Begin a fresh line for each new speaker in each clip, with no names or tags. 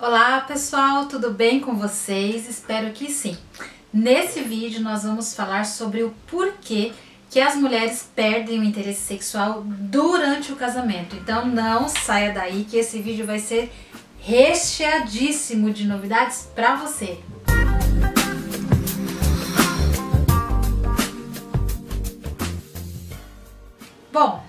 Olá pessoal, tudo bem com vocês? Espero que sim. Nesse vídeo nós vamos falar sobre o porquê que as mulheres perdem o interesse sexual durante o casamento. Então não saia daí que esse vídeo vai ser recheadíssimo de novidades para você. Bom,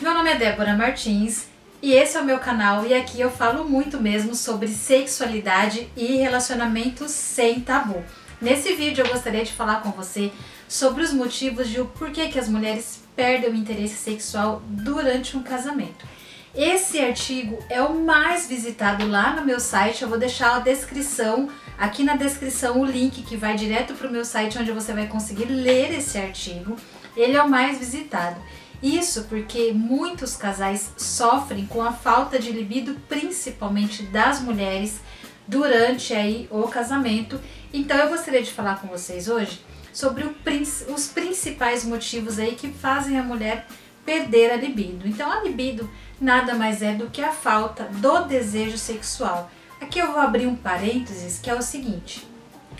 meu nome é Débora Martins e esse é o meu canal e aqui eu falo muito mesmo sobre sexualidade e relacionamentos sem tabu. Nesse vídeo eu gostaria de falar com você sobre os motivos de o porquê que as mulheres perdem o interesse sexual durante um casamento. Esse artigo é o mais visitado lá no meu site, eu vou deixar a descrição, aqui na descrição o link que vai direto para o meu site onde você vai conseguir ler esse artigo. Ele é o mais visitado. Isso porque muitos casais sofrem com a falta de libido, principalmente das mulheres, durante aí o casamento. Então eu gostaria de falar com vocês hoje sobre os principais motivos aí que fazem a mulher perder a libido. Então a libido nada mais é do que a falta do desejo sexual. Aqui eu vou abrir um parênteses que é o seguinte: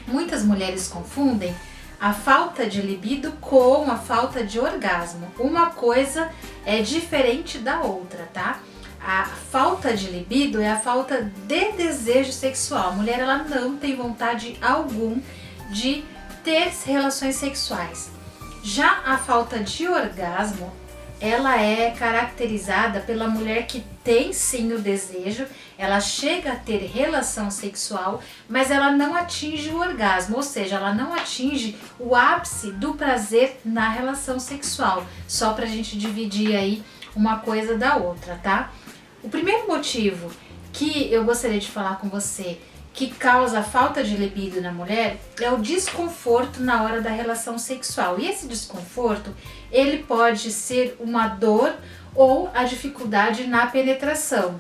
muitas mulheres confundem a falta de libido com a falta de orgasmo. Uma coisa é diferente da outra, tá? A falta de libido é a falta de desejo sexual. A mulher ela não tem vontade algum de ter relações sexuais. Já a falta de orgasmo ela é caracterizada pela mulher que tem sim o desejo, ela chega a ter relação sexual, mas ela não atinge o orgasmo, ou seja, ela não atinge o ápice do prazer na relação sexual. Só para a gente dividir aí uma coisa da outra, tá? O primeiro motivo que eu gostaria de falar com você que causa falta de libido na mulher é o desconforto na hora da relação sexual. E esse desconforto, ele pode ser uma dor ou a dificuldade na penetração,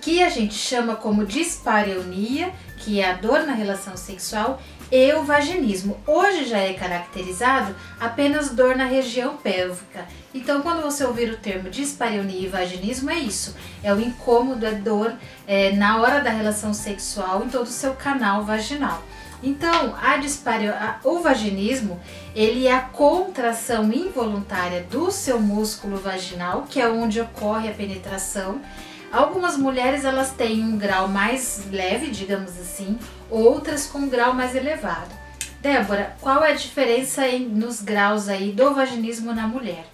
que a gente chama como dispareunia, que é a dor na relação sexual, e o vaginismo. Hoje já é caracterizado apenas dor na região pélvica. Então, quando você ouvir o termo dispareunia e vaginismo, é isso: é o incômodo, é dor é, na hora da relação sexual em todo o seu canal vaginal. Então, a dispario, a, o vaginismo, ele é a contração involuntária do seu músculo vaginal, que é onde ocorre a penetração. Algumas mulheres elas têm um grau mais leve, digamos assim, outras com um grau mais elevado. Débora, qual é a diferença nos graus aí do vaginismo na mulher?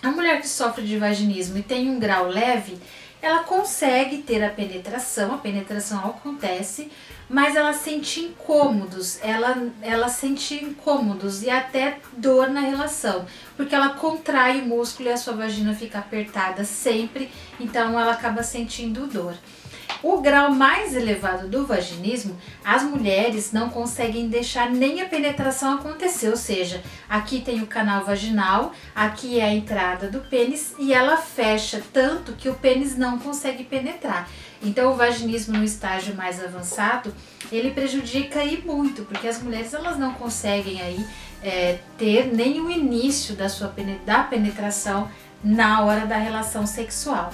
A mulher que sofre de vaginismo e tem um grau leve, ela consegue ter a penetração, a penetração acontece, mas ela sente incômodos, ela, ela sente incômodos e até dor na relação, porque ela contrai o músculo e a sua vagina fica apertada sempre, então ela acaba sentindo dor. O grau mais elevado do vaginismo, as mulheres não conseguem deixar nem a penetração acontecer, ou seja, aqui tem o canal vaginal, aqui é a entrada do pênis e ela fecha tanto que o pênis não consegue penetrar. Então o vaginismo no estágio mais avançado, ele prejudica aí muito, porque as mulheres elas não conseguem aí é, ter nem o início da sua da penetração na hora da relação sexual.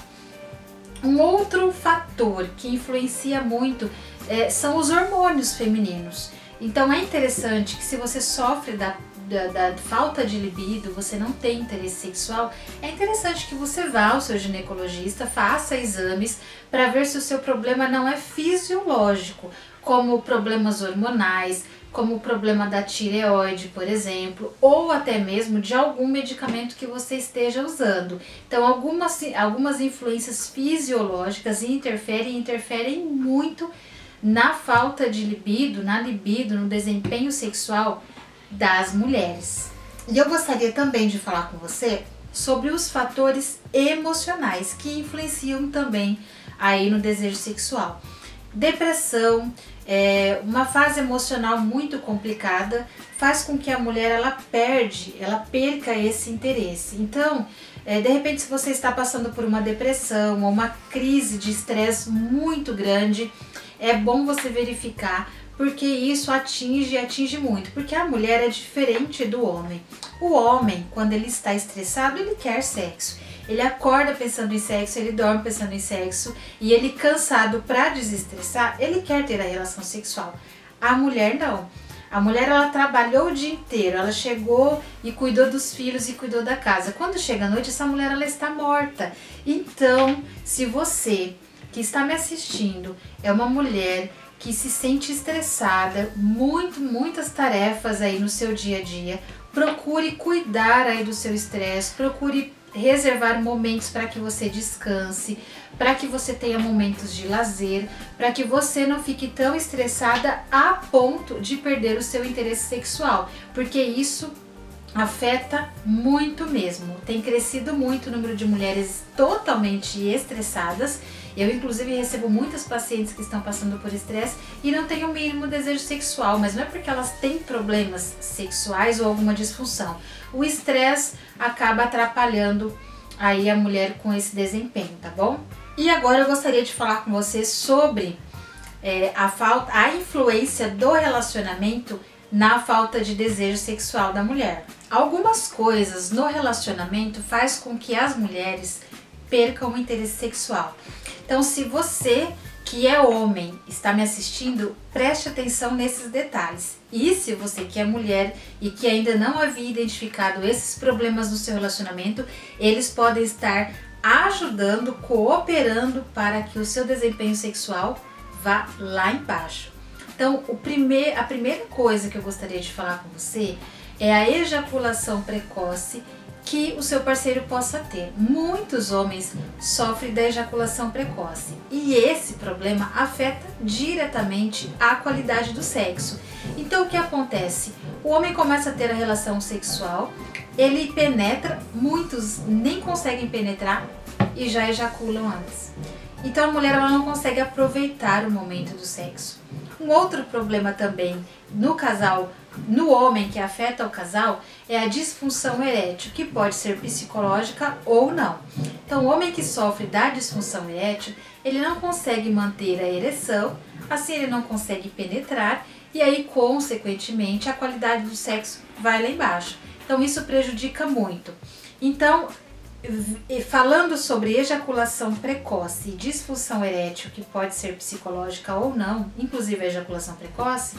Um outro fator que influencia muito é, são os hormônios femininos. Então é interessante que se você sofre da, da, da, falta de libido, você não tem interesse sexual, é interessante que você vá ao seu ginecologista, faça exames para ver se o seu problema não é fisiológico, como problemas hormonais, como o problema da tireoide, por exemplo, ou até mesmo de algum medicamento que você esteja usando. Então, algumas, algumas influências fisiológicas interferem interferem muito na falta de libido, na libido, no desempenho sexual das mulheres. E eu gostaria também de falar com você sobre os fatores emocionais que influenciam também aí no desejo sexual. Depressão, é, uma fase emocional muito complicada faz com que a mulher ela perde, ela perca esse interesse. Então, é, de repente, se você está passando por uma depressão ou uma crise de estresse muito grande, é bom você verificar porque isso atinge e atinge muito, porque a mulher é diferente do homem. O homem, quando ele está estressado, ele quer sexo. Ele acorda pensando em sexo, ele dorme pensando em sexo e ele cansado para desestressar, ele quer ter a relação sexual. A mulher não. A mulher ela trabalhou o dia inteiro, ela chegou e cuidou dos filhos e cuidou da casa. Quando chega a noite, essa mulher ela está morta. Então, se você que está me assistindo é uma mulher que se sente estressada, muito, muitas tarefas aí no seu dia a dia, procure cuidar aí do seu estresse, procure reservar momentos para que você descanse, para que você tenha momentos de lazer, para que você não fique tão estressada a ponto de perder o seu interesse sexual, porque isso afeta muito mesmo. Tem crescido muito o número de mulheres totalmente estressadas. Eu, inclusive, recebo muitas pacientes que estão passando por estresse e não têm o mínimo desejo sexual, mas não é porque elas têm problemas sexuais ou alguma disfunção. O estresse acaba atrapalhando aí a mulher com esse desempenho, tá bom? E agora eu gostaria de falar com você sobre é, a falta, a influência do relacionamento na falta de desejo sexual da mulher. Algumas coisas no relacionamento faz com que as mulheres percam o interesse sexual. Então, se você que é homem está me assistindo, preste atenção nesses detalhes. E se você que é mulher e que ainda não havia identificado esses problemas no seu relacionamento, eles podem estar ajudando, cooperando para que o seu desempenho sexual vá lá embaixo. Então, o primeir, a primeira coisa que eu gostaria de falar com você é a ejaculação precoce que o seu parceiro possa ter. Muitos homens sofrem da ejaculação precoce e esse problema afeta diretamente a qualidade do sexo. Então, o que acontece? O homem começa a ter a relação sexual, ele penetra, muitos nem conseguem penetrar e já ejaculam antes. Então, a mulher ela não consegue aproveitar o momento do sexo. Um outro problema também no casal, no homem que afeta o casal, é a disfunção erétil, que pode ser psicológica ou não. Então, o homem que sofre da disfunção erétil, ele não consegue manter a ereção, assim ele não consegue penetrar e aí, consequentemente, a qualidade do sexo vai lá embaixo. Então, isso prejudica muito. Então, falando sobre ejaculação precoce e disfunção erétil, que pode ser psicológica ou não, inclusive a ejaculação precoce,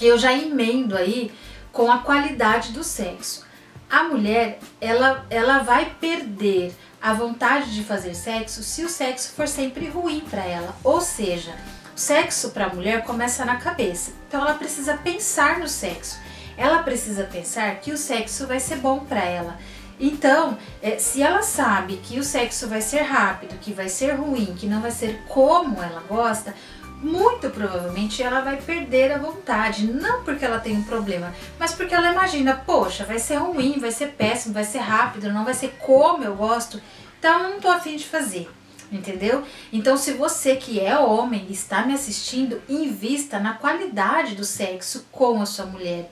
eu já emendo aí com a qualidade do sexo. A mulher, ela, ela vai perder a vontade de fazer sexo se o sexo for sempre ruim para ela. Ou seja, o sexo para a mulher começa na cabeça. Então ela precisa pensar no sexo. Ela precisa pensar que o sexo vai ser bom para ela então, é, se ela sabe que o sexo vai ser rápido, que vai ser ruim, que não vai ser como ela gosta, muito provavelmente ela vai perder a vontade. Não porque ela tem um problema, mas porque ela imagina: poxa, vai ser ruim, vai ser péssimo, vai ser rápido, não vai ser como eu gosto, então eu não tô afim de fazer. Entendeu? Então, se você que é homem está me assistindo, invista na qualidade do sexo com a sua mulher.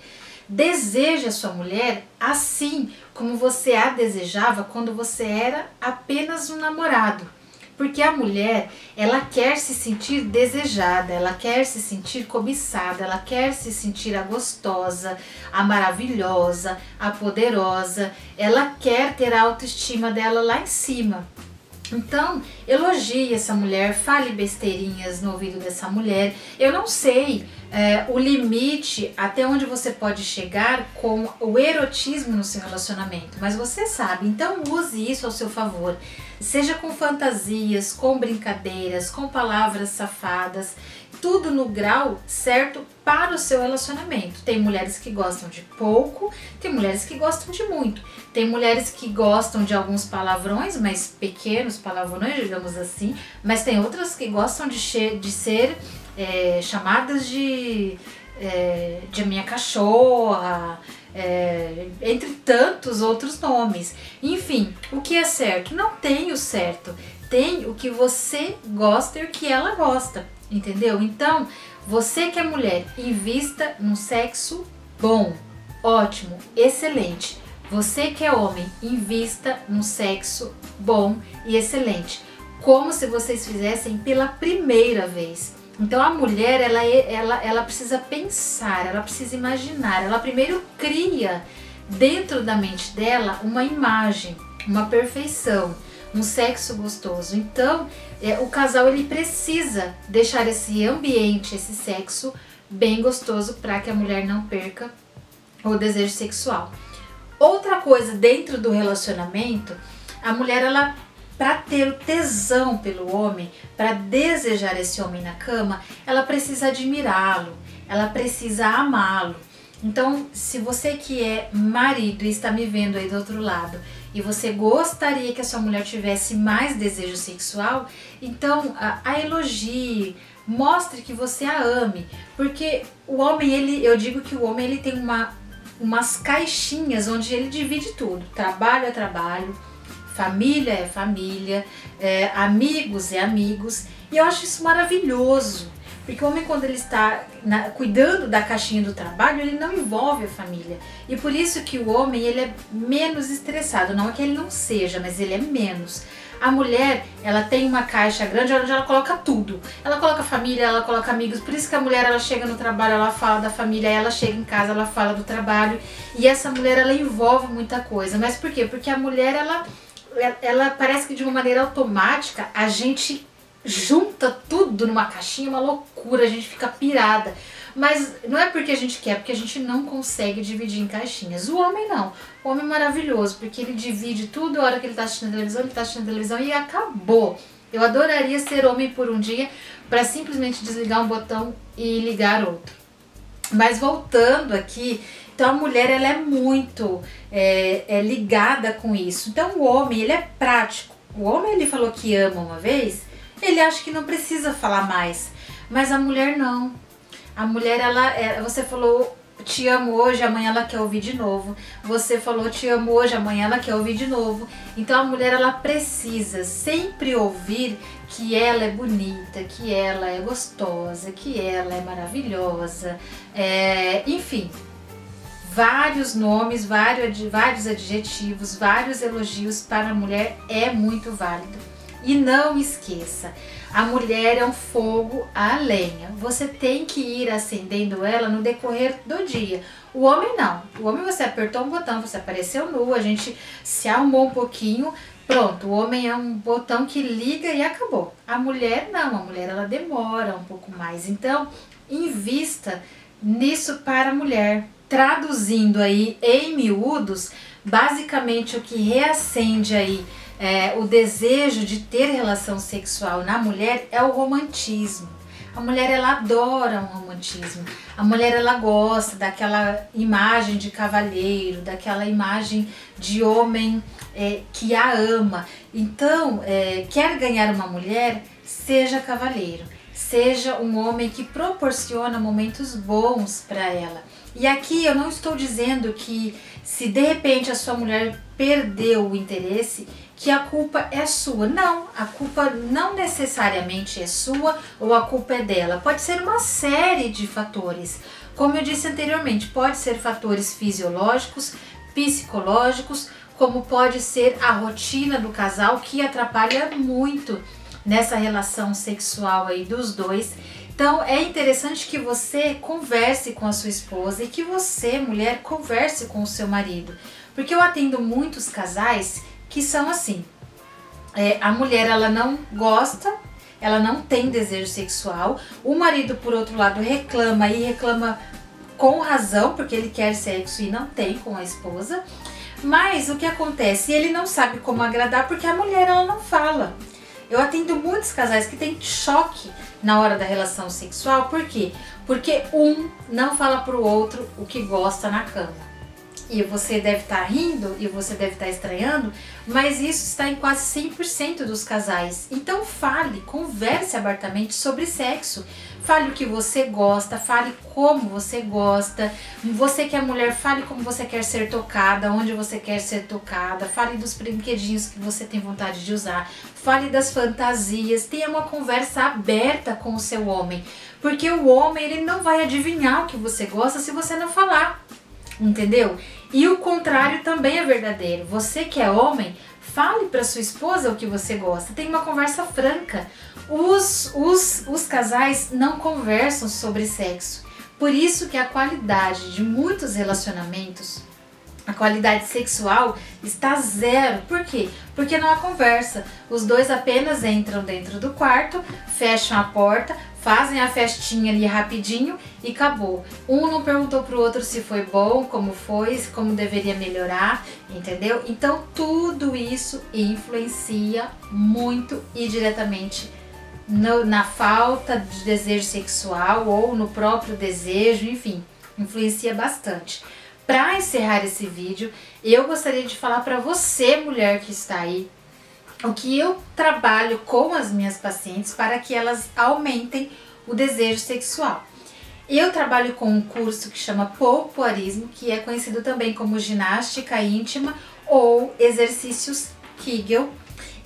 Deseje a sua mulher assim como você a desejava quando você era apenas um namorado. Porque a mulher, ela quer se sentir desejada, ela quer se sentir cobiçada, ela quer se sentir a gostosa, a maravilhosa, a poderosa, ela quer ter a autoestima dela lá em cima. Então, elogie essa mulher, fale besteirinhas no ouvido dessa mulher. Eu não sei é, o limite até onde você pode chegar com o erotismo no seu relacionamento, mas você sabe, então use isso ao seu favor. Seja com fantasias, com brincadeiras, com palavras safadas tudo no grau certo para o seu relacionamento. Tem mulheres que gostam de pouco, tem mulheres que gostam de muito. Tem mulheres que gostam de alguns palavrões, mas pequenos palavrões, digamos assim, mas tem outras que gostam de, de ser é, chamadas de, é, de minha cachorra, é, entre tantos outros nomes. Enfim, o que é certo? Não tem o certo. Tem o que você gosta e o que ela gosta entendeu? Então, você que é mulher, invista num sexo bom, ótimo, excelente. Você que é homem, invista num sexo bom e excelente. Como se vocês fizessem pela primeira vez. Então a mulher, ela, é, ela, ela precisa pensar, ela precisa imaginar, ela primeiro cria dentro da mente dela uma imagem, uma perfeição, um sexo gostoso. Então é, o casal ele precisa deixar esse ambiente, esse sexo bem gostoso para que a mulher não perca o desejo sexual. Outra coisa dentro do relacionamento, a mulher ela para ter o tesão pelo homem, para desejar esse homem na cama, ela precisa admirá-lo, ela precisa amá-lo. Então, se você que é marido e está me vendo aí do outro lado e você gostaria que a sua mulher tivesse mais desejo sexual, então a, a elogie, mostre que você a ame, porque o homem ele, eu digo que o homem ele tem uma umas caixinhas onde ele divide tudo, trabalho é trabalho, Família é família, é, amigos é amigos. E eu acho isso maravilhoso. Porque o homem, quando ele está na, cuidando da caixinha do trabalho, ele não envolve a família. E por isso que o homem ele é menos estressado. Não é que ele não seja, mas ele é menos. A mulher, ela tem uma caixa grande onde ela coloca tudo. Ela coloca família, ela coloca amigos. Por isso que a mulher, ela chega no trabalho, ela fala da família, ela chega em casa, ela fala do trabalho. E essa mulher, ela envolve muita coisa. Mas por quê? Porque a mulher, ela ela parece que de uma maneira automática a gente junta tudo numa caixinha, uma loucura, a gente fica pirada. Mas não é porque a gente quer, porque a gente não consegue dividir em caixinhas. O homem não. O homem é maravilhoso, porque ele divide tudo a hora que ele está assistindo televisão, ele está assistindo televisão e acabou. Eu adoraria ser homem por um dia para simplesmente desligar um botão e ligar outro. Mas voltando aqui, então a mulher ela é muito é, é ligada com isso. Então o homem ele é prático. O homem ele falou que ama uma vez, ele acha que não precisa falar mais. Mas a mulher não. A mulher ela, é, você falou te amo hoje, amanhã ela quer ouvir de novo. Você falou te amo hoje, amanhã ela quer ouvir de novo. Então a mulher ela precisa sempre ouvir que ela é bonita, que ela é gostosa, que ela é maravilhosa, é, enfim, vários nomes, vários, adjetivos, vários elogios para a mulher é muito válido. E não esqueça, a mulher é um fogo a lenha. Você tem que ir acendendo ela no decorrer do dia. O homem não. O homem você apertou um botão, você apareceu nu, a gente se arrumou um pouquinho, pronto. O homem é um botão que liga e acabou. A mulher não, a mulher ela demora um pouco mais. Então, invista nisso para a mulher. Traduzindo aí em miúdos, basicamente o que reacende aí é, o desejo de ter relação sexual na mulher é o romantismo. A mulher ela adora um romantismo. A mulher ela gosta daquela imagem de cavalheiro, daquela imagem de homem é, que a ama. Então, é, quer ganhar uma mulher, seja cavalheiro, seja um homem que proporciona momentos bons para ela. E aqui eu não estou dizendo que se de repente a sua mulher perdeu o interesse, que a culpa é sua. Não, a culpa não necessariamente é sua ou a culpa é dela. Pode ser uma série de fatores. Como eu disse anteriormente, pode ser fatores fisiológicos, psicológicos, como pode ser a rotina do casal que atrapalha muito nessa relação sexual aí dos dois. Então é interessante que você converse com a sua esposa e que você, mulher, converse com o seu marido. Porque eu atendo muitos casais que são assim. É, a mulher ela não gosta, ela não tem desejo sexual. O marido, por outro lado, reclama e reclama com razão, porque ele quer sexo e não tem com a esposa. Mas o que acontece? Ele não sabe como agradar porque a mulher ela não fala. Eu atendo muitos casais que têm choque na hora da relação sexual, por quê? Porque um não fala pro outro o que gosta na cama e você deve estar tá rindo e você deve estar tá estranhando, mas isso está em quase 100% dos casais. Então fale, converse abertamente sobre sexo. Fale o que você gosta, fale como você gosta. Você que é mulher, fale como você quer ser tocada, onde você quer ser tocada. Fale dos brinquedinhos que você tem vontade de usar. Fale das fantasias. Tenha uma conversa aberta com o seu homem, porque o homem ele não vai adivinhar o que você gosta se você não falar entendeu? E o contrário também é verdadeiro. Você que é homem, Fale para sua esposa o que você gosta. Tenha uma conversa franca. Os, os, os casais não conversam sobre sexo. Por isso que a qualidade de muitos relacionamentos a qualidade sexual está zero. Por quê? Porque não há conversa. Os dois apenas entram dentro do quarto, fecham a porta, fazem a festinha ali rapidinho e acabou. Um não perguntou pro outro se foi bom, como foi, como deveria melhorar, entendeu? Então tudo isso influencia muito e diretamente no, na falta de desejo sexual ou no próprio desejo, enfim, influencia bastante. Para encerrar esse vídeo, eu gostaria de falar para você, mulher que está aí, o que eu trabalho com as minhas pacientes para que elas aumentem o desejo sexual. Eu trabalho com um curso que chama Popuarismo, que é conhecido também como ginástica íntima ou exercícios Kegel,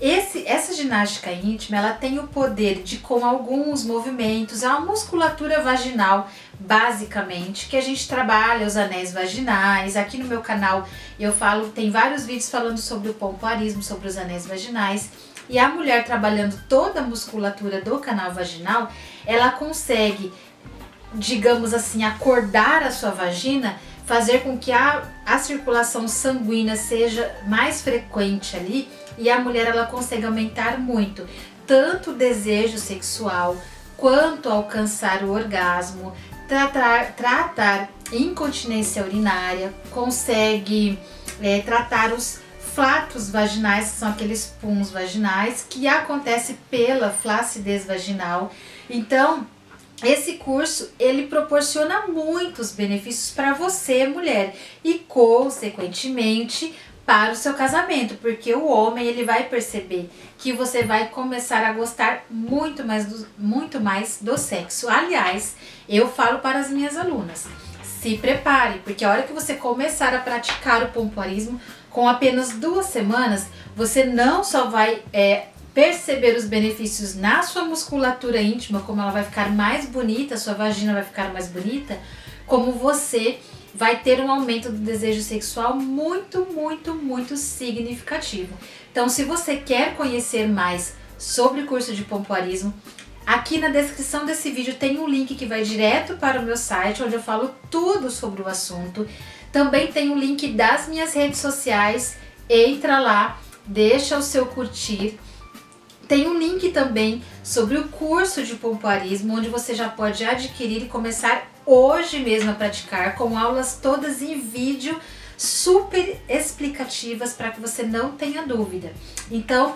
esse, essa ginástica íntima, ela tem o poder de, com alguns movimentos, a musculatura vaginal, basicamente, que a gente trabalha os anéis vaginais. Aqui no meu canal eu falo, tem vários vídeos falando sobre o pompoarismo, sobre os anéis vaginais. E a mulher trabalhando toda a musculatura do canal vaginal, ela consegue, digamos assim, acordar a sua vagina fazer com que a, a circulação sanguínea seja mais frequente ali e a mulher ela consegue aumentar muito tanto o desejo sexual quanto alcançar o orgasmo, tratar, tratar incontinência urinária, consegue é, tratar os flatos vaginais, que são aqueles puns vaginais, que acontece pela flacidez vaginal. Então, esse curso ele proporciona muitos benefícios para você, mulher, e consequentemente para o seu casamento, porque o homem ele vai perceber que você vai começar a gostar muito mais do, muito mais do sexo. Aliás, eu falo para as minhas alunas, se prepare, porque a hora que você começar a praticar o pompoarismo, com apenas duas semanas, você não só vai é, perceber os benefícios na sua musculatura íntima, como ela vai ficar mais bonita, sua vagina vai ficar mais bonita, como você vai ter um aumento do desejo sexual muito, muito, muito significativo. Então, se você quer conhecer mais sobre o curso de pompoarismo, aqui na descrição desse vídeo tem um link que vai direto para o meu site, onde eu falo tudo sobre o assunto. Também tem o um link das minhas redes sociais, entra lá, deixa o seu curtir tem um link também sobre o curso de pompoarismo, onde você já pode adquirir e começar hoje mesmo a praticar, com aulas todas em vídeo, super explicativas para que você não tenha dúvida. Então,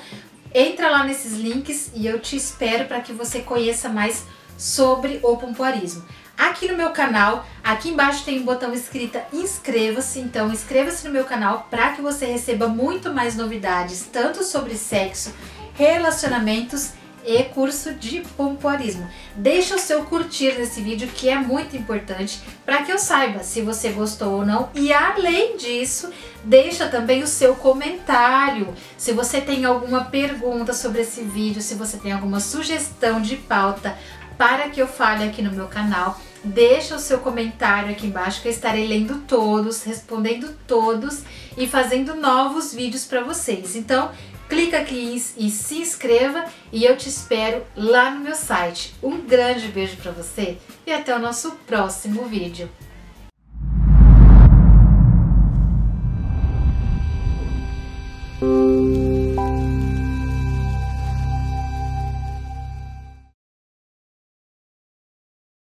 entra lá nesses links e eu te espero para que você conheça mais sobre o pompoarismo. Aqui no meu canal, aqui embaixo tem um botão escrita inscreva-se, então inscreva-se no meu canal para que você receba muito mais novidades, tanto sobre sexo, relacionamentos e curso de pompoarismo. Deixa o seu curtir nesse vídeo que é muito importante para que eu saiba se você gostou ou não e além disso, deixa também o seu comentário. Se você tem alguma pergunta sobre esse vídeo, se você tem alguma sugestão de pauta para que eu fale aqui no meu canal, deixa o seu comentário aqui embaixo que eu estarei lendo todos, respondendo todos e fazendo novos vídeos para vocês. Então, clica aqui e se inscreva e eu te espero lá no meu site. Um grande beijo para você e até o nosso próximo vídeo.